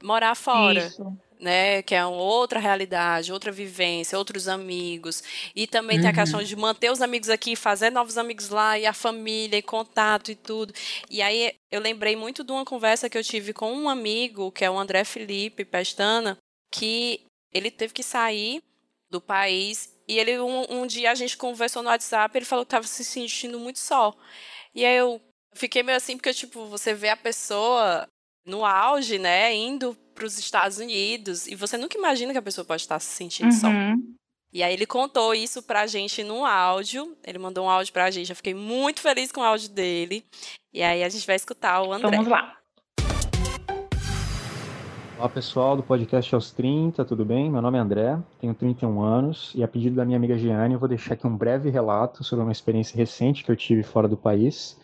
morar fora, Isso. Né? Que é outra realidade, outra vivência, outros amigos. E também tem a Uhum. questão de manter os amigos aqui, fazer novos amigos lá, e a família, e contato e tudo. E aí, eu lembrei muito de uma conversa que eu tive com um amigo, que é o André Felipe Pestana, que ele teve que sair do país. E ele um, um dia a gente conversou no WhatsApp, ele falou que estava se sentindo muito só. E aí eu, fiquei meio assim, porque, tipo, você vê a pessoa no auge, né, indo para os Estados Unidos, e você nunca imagina que a pessoa pode estar se sentindo uhum. só. E aí ele contou isso pra gente no áudio. Ele mandou um áudio pra gente. Eu fiquei muito feliz com o áudio dele. E aí a gente vai escutar o André. Vamos lá. Olá pessoal do podcast aos 30, tudo bem? Meu nome é André, tenho 31 anos e a pedido da minha amiga Giane eu vou deixar aqui um breve relato sobre uma experiência recente que eu tive fora do país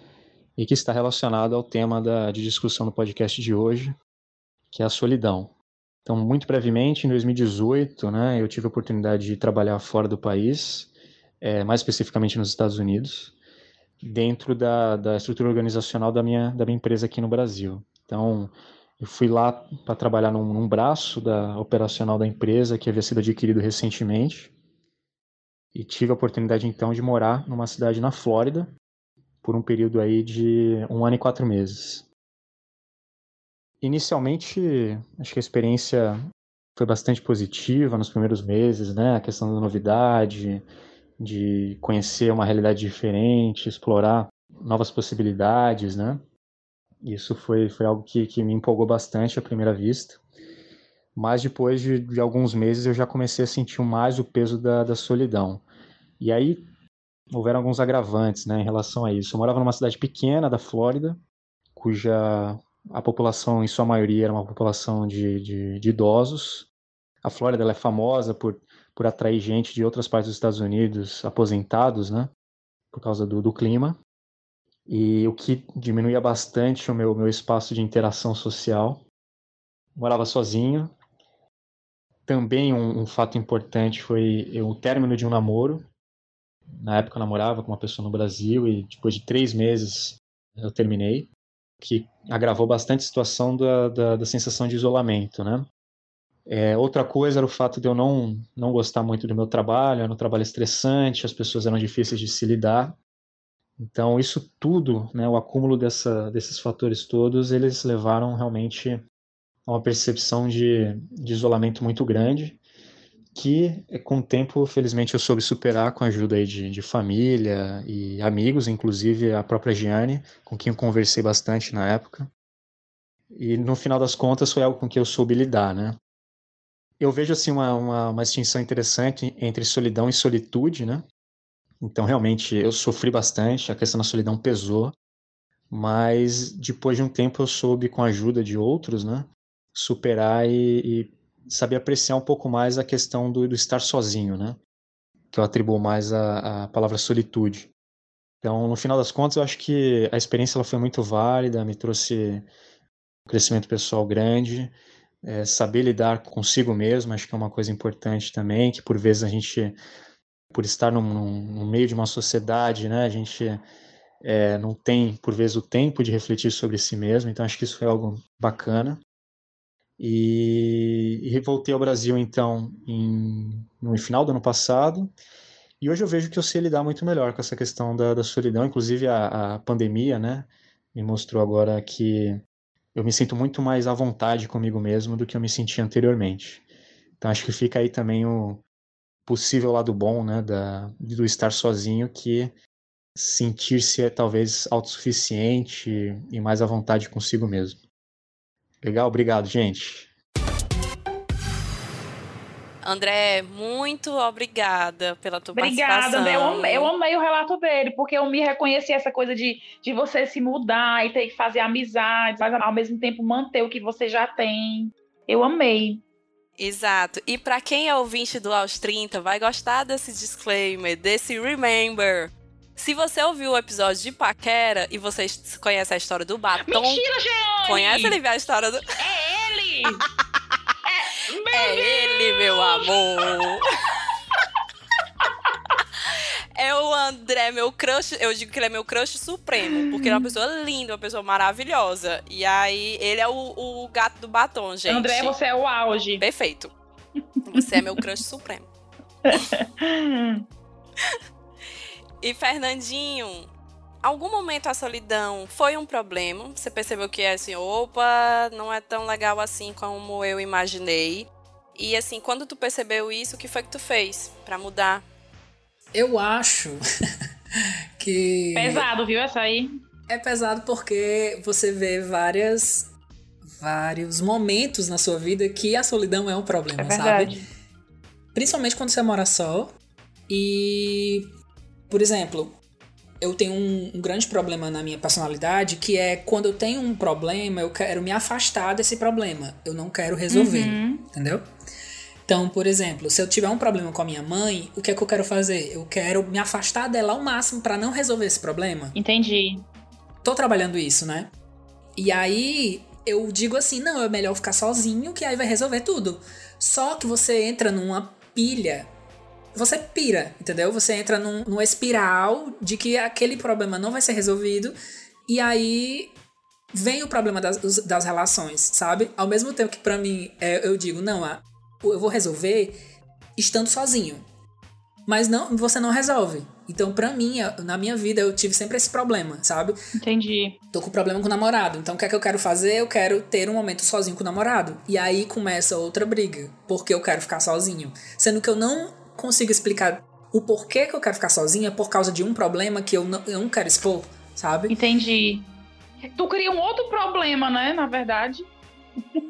e que está relacionado ao tema da, de discussão do podcast de hoje, que é a solidão. Então, muito brevemente, em 2018, né, eu tive a oportunidade de trabalhar fora do país, é, mais especificamente nos Estados Unidos, dentro da, da estrutura organizacional da minha, da minha empresa aqui no Brasil. Então, eu fui lá para trabalhar num, num, braço da operacional da empresa que havia sido adquirido recentemente e tive a oportunidade então de morar numa cidade na Flórida por um período aí de um ano e quatro meses. Inicialmente, acho que a experiência foi bastante positiva nos primeiros meses, né? A questão da novidade, de conhecer uma realidade diferente, explorar novas possibilidades, né? Isso foi, foi algo que, que me empolgou bastante à primeira vista. Mas depois de, de alguns meses eu já comecei a sentir mais o peso da, da solidão. E aí houveram alguns agravantes né, em relação a isso. Eu morava numa cidade pequena da Flórida, cuja a população, em sua maioria, era uma população de, de, de idosos. A Flórida é famosa por, por atrair gente de outras partes dos Estados Unidos, aposentados, né? Por causa do, do clima. E o que diminuía bastante o meu, meu espaço de interação social. Morava sozinho. Também um, um fato importante foi o término de um namoro. Na época eu namorava com uma pessoa no Brasil e depois de três meses eu terminei que agravou bastante a situação da, da, da sensação de isolamento, né? É, outra coisa era o fato de eu não, não gostar muito do meu trabalho, era um trabalho estressante, as pessoas eram difíceis de se lidar. Então, isso tudo, né, o acúmulo dessa, desses fatores todos, eles levaram realmente a uma percepção de, de isolamento muito grande que com o tempo, felizmente, eu soube superar com a ajuda de, de família e amigos, inclusive a própria Giane, com quem eu conversei bastante na época. E no final das contas foi algo com que eu soube lidar, né? Eu vejo assim uma, uma, uma distinção interessante entre solidão e solitude, né? Então realmente eu sofri bastante, a questão da solidão pesou, mas depois de um tempo eu soube com a ajuda de outros, né? Superar e, e saber apreciar um pouco mais a questão do, do estar sozinho, né? Que eu atribuo mais à, à palavra solitude. Então, no final das contas, eu acho que a experiência ela foi muito válida, me trouxe um crescimento pessoal grande, é, saber lidar consigo mesmo, acho que é uma coisa importante também, que por vezes a gente, por estar no, no meio de uma sociedade, né, a gente é, não tem, por vezes, o tempo de refletir sobre si mesmo, então acho que isso foi algo bacana. E, e voltei ao Brasil, então, em, no final do ano passado. E hoje eu vejo que eu sei lidar muito melhor com essa questão da, da solidão. Inclusive, a, a pandemia, né, me mostrou agora que eu me sinto muito mais à vontade comigo mesmo do que eu me sentia anteriormente. Então, acho que fica aí também o possível lado bom, né, da, do estar sozinho, que sentir-se talvez autossuficiente e mais à vontade consigo mesmo. Legal, obrigado, gente. André, muito obrigada pela tua Obrigada, participação. Obrigada, eu, amei, eu amei o relato dele, porque eu me reconheci essa coisa de, de você se mudar e ter que fazer amizades, mas ao mesmo tempo manter o que você já tem. Eu amei. Exato. E para quem é ouvinte do Aos 30, vai gostar desse disclaimer, desse remember. Se você ouviu o episódio de Paquera e você conhece a história do batom. Mentira, Jeane! Conhece ele a história do. É ele! (laughs) é, é ele, meu amor! (laughs) é o André, meu crush. Eu digo que ele é meu crush supremo, porque ele é uma pessoa linda, uma pessoa maravilhosa. E aí, ele é o, o gato do batom, gente. André, você é o auge. Perfeito. Você é meu crush supremo. (laughs) E Fernandinho, algum momento a solidão foi um problema? Você percebeu que é assim, opa, não é tão legal assim como eu imaginei? E assim, quando tu percebeu isso, o que foi que tu fez para mudar? Eu acho (laughs) que pesado, viu essa aí? É pesado porque você vê várias vários momentos na sua vida que a solidão é um problema, é sabe? Principalmente quando você mora só. E, por exemplo, eu tenho um, um, grande problema na minha personalidade que é quando eu tenho um problema, eu quero me afastar desse problema. Eu não quero resolver, uhum. entendeu? Então, por exemplo, se eu tiver um problema com a minha mãe, o que é que eu quero fazer? Eu quero me afastar dela ao máximo para não resolver esse problema. Entendi. Tô trabalhando isso, né? E aí eu digo assim, não, é melhor ficar sozinho que aí vai resolver tudo. Só que você entra numa pilha você pira, entendeu? Você entra num, numa espiral de que aquele problema não vai ser resolvido e aí vem o problema das, das relações, sabe? Ao mesmo tempo que para mim é, eu digo, não, eu vou resolver estando sozinho. Mas não, você não resolve. Então, pra mim, na minha vida, eu tive sempre esse problema, sabe? Entendi. Tô com problema com o namorado. Então, o que é que eu quero fazer? Eu quero ter um momento sozinho com o namorado. E aí começa outra briga. Porque eu quero ficar sozinho. Sendo que eu não consigo explicar o porquê que eu quero ficar sozinha por causa de um problema que eu não, eu não quero expor, sabe? Entendi. Tu cria um outro problema, né? Na verdade.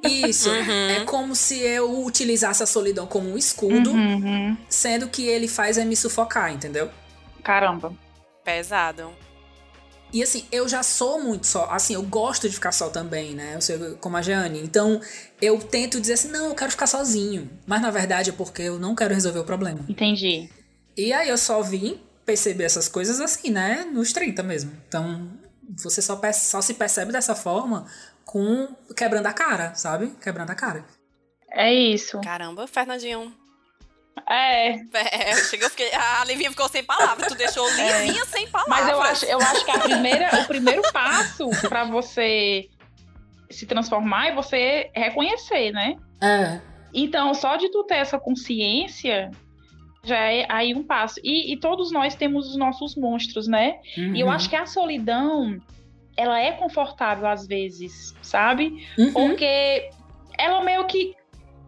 Isso. Uhum. É como se eu utilizasse a solidão como um escudo, uhum. sendo que ele faz é me sufocar, entendeu? Caramba. Pesado. E assim, eu já sou muito só. Assim, eu gosto de ficar só também, né? Eu sei como a Jeane. Então, eu tento dizer assim, não, eu quero ficar sozinho. Mas na verdade é porque eu não quero resolver o problema. Entendi. E aí eu só vim perceber essas coisas assim, né? Nos 30 mesmo. Então, você só, só se percebe dessa forma com quebrando a cara, sabe? Quebrando a cara. É isso. Caramba, Fernandinho. É. É, chegou, fiquei, a Livinha ficou sem palavras, tu deixou. Livinha é. sem palavras. Mas eu acho, eu acho que a primeira, o primeiro passo para você se transformar é você reconhecer, né? É. Então, só de tu ter essa consciência, já é aí um passo. E, e todos nós temos os nossos monstros, né? Uhum. E eu uhum. acho que a solidão, ela é confortável às vezes, sabe? Uhum. Porque ela meio que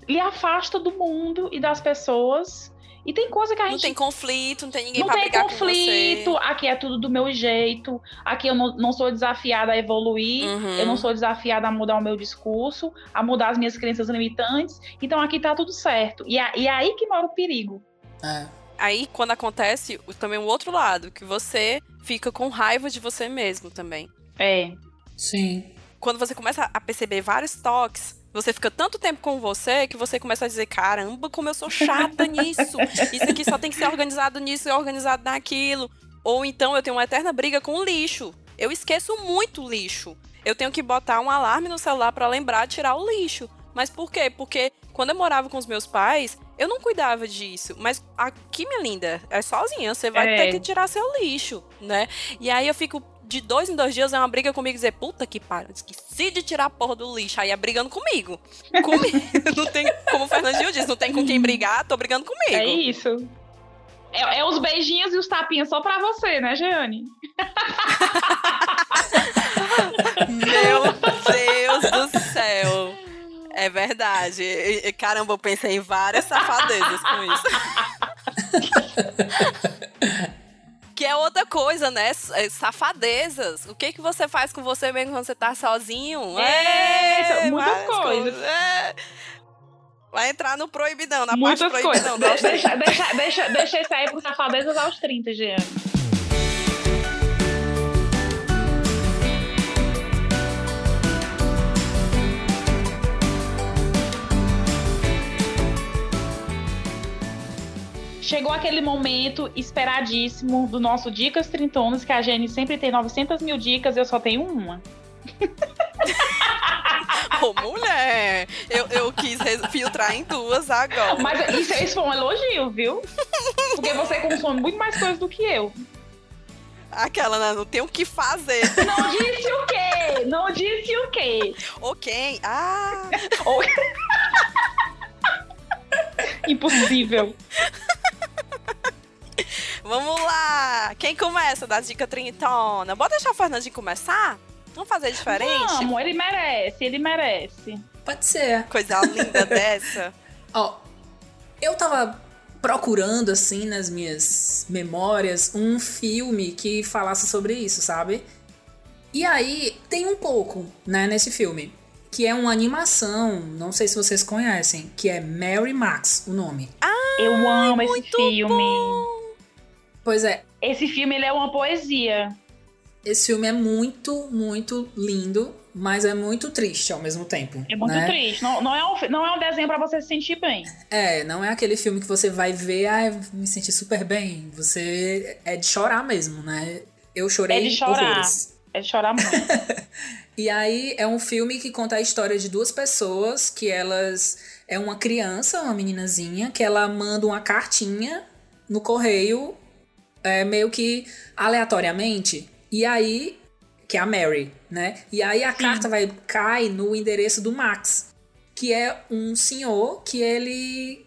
lhe afasta do mundo e das pessoas. E tem coisa que a não gente. Não tem conflito, não tem ninguém não pra tem brigar conflito, com você. aqui é tudo do meu jeito. Aqui eu não, não sou desafiada a evoluir. Uhum. Eu não sou desafiada a mudar o meu discurso, a mudar as minhas crenças limitantes. Então aqui tá tudo certo. E, é, e é aí que mora o perigo. É. Aí, quando acontece, também o outro lado, que você fica com raiva de você mesmo também. É. Sim. Quando você começa a perceber vários toques, você fica tanto tempo com você que você começa a dizer: caramba, como eu sou chata nisso. Isso aqui só tem que ser organizado nisso e organizado naquilo. Ou então eu tenho uma eterna briga com o lixo. Eu esqueço muito lixo. Eu tenho que botar um alarme no celular para lembrar de tirar o lixo. Mas por quê? Porque quando eu morava com os meus pais, eu não cuidava disso. Mas aqui, minha linda, é sozinha. Você vai é. ter que tirar seu lixo, né? E aí eu fico de dois em dois dias é uma briga comigo dizer, puta que pariu, esqueci de tirar a porra do lixo. Aí é brigando comigo. Comigo. (laughs) não tem, como o Fernandinho disse, não tem com quem brigar, tô brigando comigo. É isso. É, é os beijinhos e os tapinhas só pra você, né, Jeane? Meu Deus do céu. É verdade. E, caramba, eu pensei em várias safadezas com isso. (laughs) Que é outra coisa, né? É, safadezas. O que que você faz com você mesmo quando você tá sozinho? É, é muitas coisas. coisas. É. Vai entrar no proibidão, na Muitas parte proibidão. Coisas. Deixa, deixa, deixa, deixa isso aí pro safadezas aos 30, Jean. Chegou aquele momento esperadíssimo do nosso Dicas Trintonas, que a Jenny sempre tem 900 mil dicas e eu só tenho uma. Ô, mulher! Eu, eu quis filtrar em duas agora. Mas isso, isso foi um elogio, viu? Porque você consome muito mais coisas do que eu. Aquela, né? Não tem o que fazer. Não disse o quê? Não disse o quê? Ok. Ah! Impossível. (laughs) Vamos lá! Quem começa das dicas trintona? Bora deixar o Fernandinho começar? Vamos fazer diferente? Vamos, ele merece, ele merece. Pode ser. Coisa linda (laughs) dessa. Ó, eu tava procurando, assim, nas minhas memórias, um filme que falasse sobre isso, sabe? E aí tem um pouco, né, nesse filme, que é uma animação, não sei se vocês conhecem, que é Mary Max, o nome. Ah, eu amo esse filme. Bom. Pois é. Esse filme ele é uma poesia. Esse filme é muito, muito lindo, mas é muito triste ao mesmo tempo. É muito né? triste. Não, não, é um, não é um desenho para você se sentir bem. É, não é aquele filme que você vai ver, ah, me sentir super bem. Você é de chorar mesmo, né? Eu chorei É de chorar. horrores. É de chorar muito. (laughs) e aí é um filme que conta a história de duas pessoas que elas é uma criança, uma meninazinha, que ela manda uma cartinha no correio, é, meio que aleatoriamente. E aí, que é a Mary, né? E aí a Sim. carta vai cai no endereço do Max, que é um senhor que ele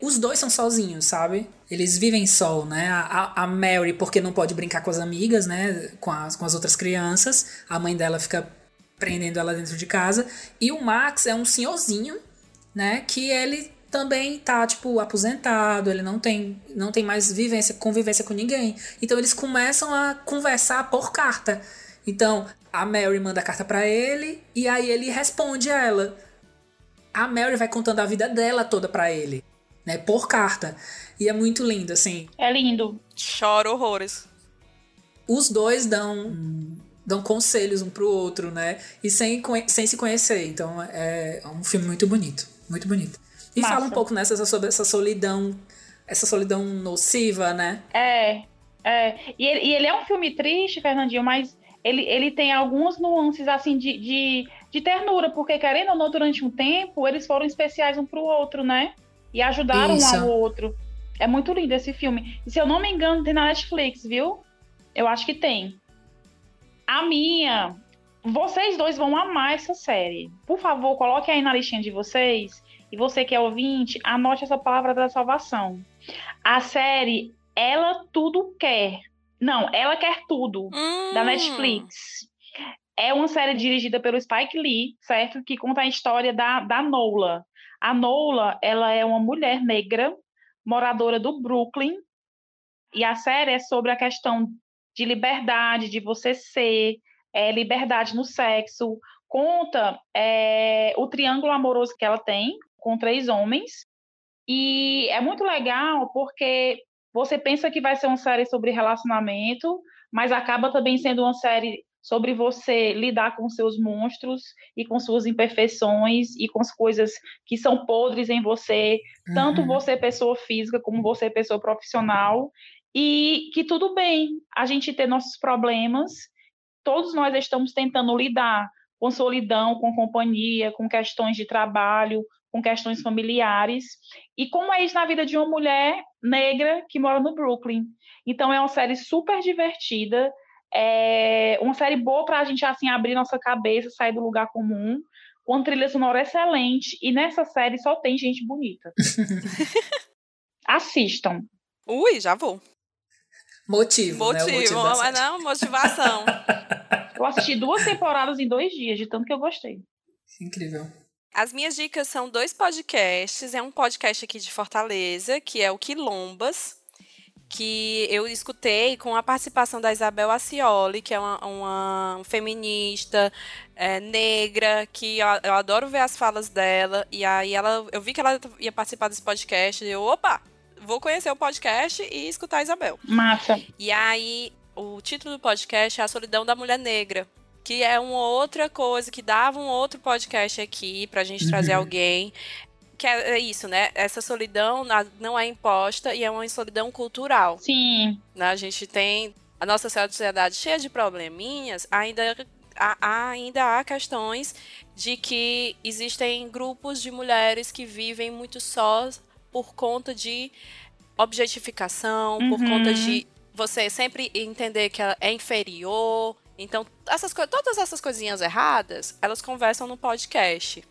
os dois são sozinhos, sabe? Eles vivem só, né? A, a Mary, porque não pode brincar com as amigas, né? Com as, com as outras crianças. A mãe dela fica prendendo ela dentro de casa. E o Max é um senhorzinho, né? Que ele também tá, tipo, aposentado. Ele não tem, não tem mais vivência, convivência com ninguém. Então eles começam a conversar por carta. Então a Mary manda a carta para ele e aí ele responde a ela. A Mary vai contando a vida dela toda para ele né, por carta. E é muito lindo, assim. É lindo. Choro horrores. Os dois dão dão conselhos um pro outro, né? E sem, sem se conhecer. Então é um filme muito bonito, muito bonito. E Massa. fala um pouco nessa sobre essa solidão, essa solidão nociva, né? É, é. E ele, e ele é um filme triste, Fernandinho, mas ele, ele tem algumas nuances assim de, de, de ternura, porque querendo ou não, durante um tempo, eles foram especiais um pro outro, né? E ajudaram Isso. um ao outro. É muito lindo esse filme. E se eu não me engano, tem na Netflix, viu? Eu acho que tem. A minha. Vocês dois vão amar essa série. Por favor, coloque aí na listinha de vocês. E você que é ouvinte, anote essa palavra da salvação. A série Ela Tudo Quer. Não, Ela Quer Tudo, da Hum. Netflix. É uma série dirigida pelo Spike Lee, certo? Que conta a história da, da Nola. A Nola, ela é uma mulher negra, moradora do Brooklyn. E a série é sobre a questão de liberdade, de você ser, é, liberdade no sexo. Conta é, o triângulo amoroso que ela tem com três homens. E é muito legal porque você pensa que vai ser uma série sobre relacionamento, mas acaba também sendo uma série sobre você lidar com seus monstros e com suas imperfeições e com as coisas que são podres em você, tanto Uhum. você pessoa física como você pessoa profissional, e que tudo bem a gente ter nossos problemas, todos nós estamos tentando lidar com solidão, com companhia, com questões de trabalho, com questões familiares, e como é isso na vida de uma mulher negra que mora no Brooklyn. Então é uma série super divertida, é uma série boa para a gente assim abrir nossa cabeça, sair do lugar comum, com trilha sonora excelente, e nessa série só tem gente bonita. (laughs) Assistam. Ui, já vou. Motivo, né? Motivo, da mas não, motivação. (laughs) Eu assisti duas temporadas em dois dias, de tanto que eu gostei. Incrível. As minhas dicas são dois podcasts. É um podcast aqui de Fortaleza, que é o Quilombas, que eu escutei com a participação da Isabel Acioli, que é uma, uma feminista é, negra, que eu, eu adoro ver as falas dela. E aí ela, eu vi que ela ia participar desse podcast, e eu, opa, vou conhecer o podcast e escutar a Isabel. Massa. E aí, o título do podcast é A Solidão da Mulher Negra. Que é uma outra coisa que dava um outro podcast aqui pra gente trazer Uhum. alguém. Que é é isso, né? Essa solidão não é imposta e é uma solidão cultural. Sim, Né? A gente tem a nossa sociedade cheia de probleminhas, ainda há, ainda há questões de que existem grupos de mulheres que vivem muito sós por conta de objetificação, por Uhum. conta de você sempre entender que ela é inferior. Então, essas, todas essas coisinhas erradas, elas conversam no podcast.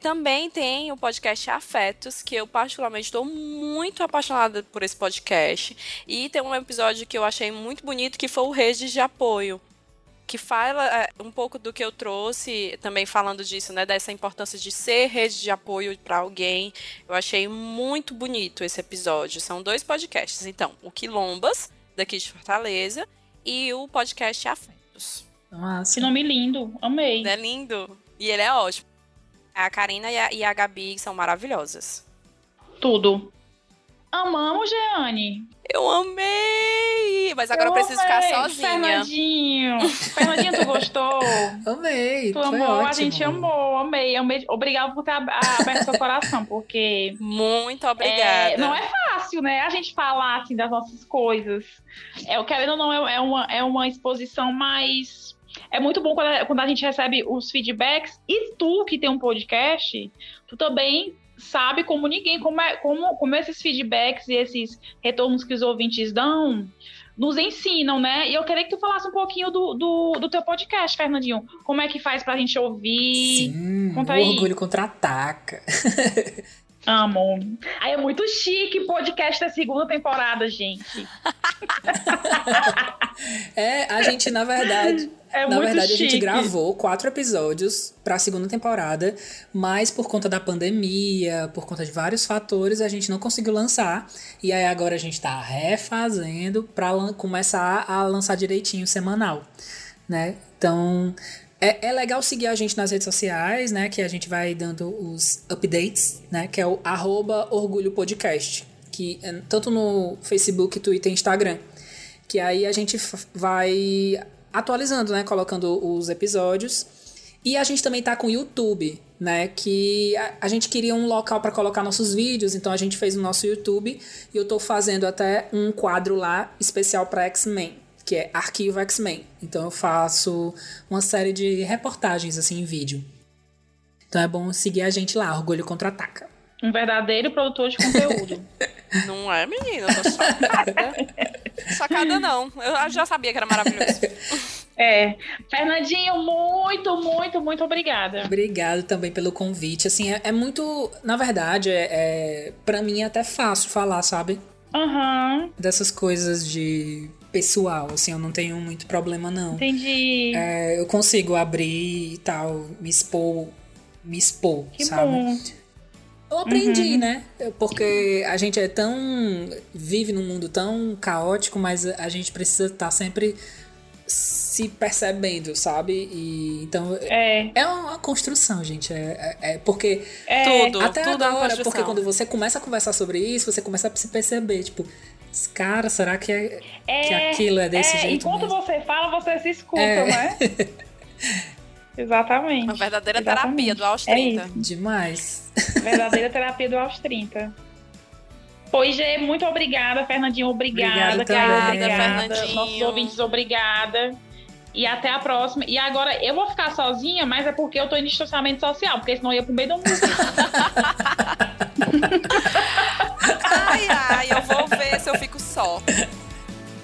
Também tem o podcast Afetos, que eu particularmente estou muito apaixonada por esse podcast. E tem um episódio que eu achei muito bonito, que foi o Rede de Apoio. Que fala é, um pouco do que eu trouxe, também falando disso, né? Dessa importância de ser rede de apoio para alguém. Eu achei muito bonito esse episódio. São dois podcasts. Então, o Quilombas, daqui de Fortaleza, e o podcast Afetos. Nossa. Que nome lindo. Amei. É lindo. E ele é ótimo. A Karina e a, e a Gabi são maravilhosas. Tudo. Amamos, Jeane. Eu amei! Mas agora eu, eu preciso ficar amei. sozinha. Fernandinho. (laughs) Fernandinho, tu gostou? Amei, Tu foi amou? ótimo. A gente amou, amei, amei. Obrigado por ter ab- aberto seu coração, porque Muito é, obrigada. não é fácil, né? A gente falar assim das nossas coisas. É, o querendo ou não, é, é uma, é uma exposição mais. É muito bom quando a, quando a gente recebe os feedbacks. E tu, que tem um podcast, tu também sabe como ninguém, como, é, como, como esses feedbacks e esses retornos que os ouvintes dão nos ensinam, né? E eu queria que tu falasse um pouquinho do, do, do teu podcast, Fernandinho. Como é que faz pra gente ouvir? Sim, Conta o aí. orgulho contra-ataca. (laughs) Amo. Aí é muito chique podcast da segunda temporada, gente. (laughs) É, a gente, na verdade, É na verdade, chique. a gente gravou quatro episódios pra segunda temporada, mas por conta da pandemia, por conta de vários fatores, a gente não conseguiu lançar. E aí agora a gente tá refazendo pra lan- começar a lançar direitinho semanal, né? Então, é, é legal seguir a gente nas redes sociais, né? Que a gente vai dando os updates, né? Que é o arroba Orgulho Podcast. Que é tanto no Facebook, Twitter e Instagram. Que aí a gente vai atualizando, né? Colocando os episódios. E a gente também tá com o YouTube, né? Que a, a gente queria um local para colocar nossos vídeos, então a gente fez o nosso YouTube. E eu tô fazendo até um quadro lá especial para X-Men, que é Arquivo X-Men. Então eu faço uma série de reportagens assim em vídeo. Então é bom seguir a gente lá, Orgulho Contra-Ataca. Um verdadeiro produtor de conteúdo. (laughs) Não é, menina? Eu tô chocada. chocada não. Eu já sabia que era maravilhoso. (laughs) é. Fernandinho, muito, muito, muito obrigada. Obrigado também pelo convite. Assim, é, é muito. Na verdade, é, é, para mim é até fácil falar, sabe? Aham, Dessas coisas de pessoal, assim, eu não tenho muito problema, não. entendi. É, eu consigo abrir e tal, me expor, me expor, que sabe? bom. Eu aprendi, né? Porque a gente é tão. vive num mundo tão caótico, mas a gente precisa estar sempre se percebendo, sabe? E então. É, É uma construção, gente. É, é, é porque. é. Tudo, Até tudo é agora, porque quando você começa a conversar sobre isso, você começa a se perceber, tipo, cara, será que, é, que É, aquilo é desse é, jeito? enquanto mesmo? você fala, você se escuta, É. né? (laughs) Exatamente. Uma verdadeira Exatamente. terapia do aos É 30. isso. Demais. Verdadeira terapia do aos 30. Pois, Gê, muito obrigada, Fernandinho. Obrigada, Caio. Obrigada. Fernandinho. Nossos ouvintes, obrigada. E até a próxima. E agora eu vou ficar sozinha, mas é porque eu tô em distanciamento social, porque senão eu ia pro meio do mundo. (laughs) Ai, ai, eu vou ver se eu fico só.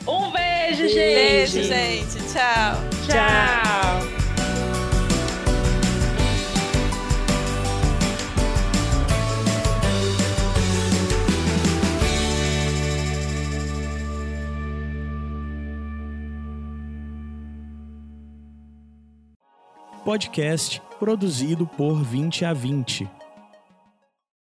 Um beijo, gente. Beijo, gente. Tchau. Tchau. Podcast produzido por 20 a 20.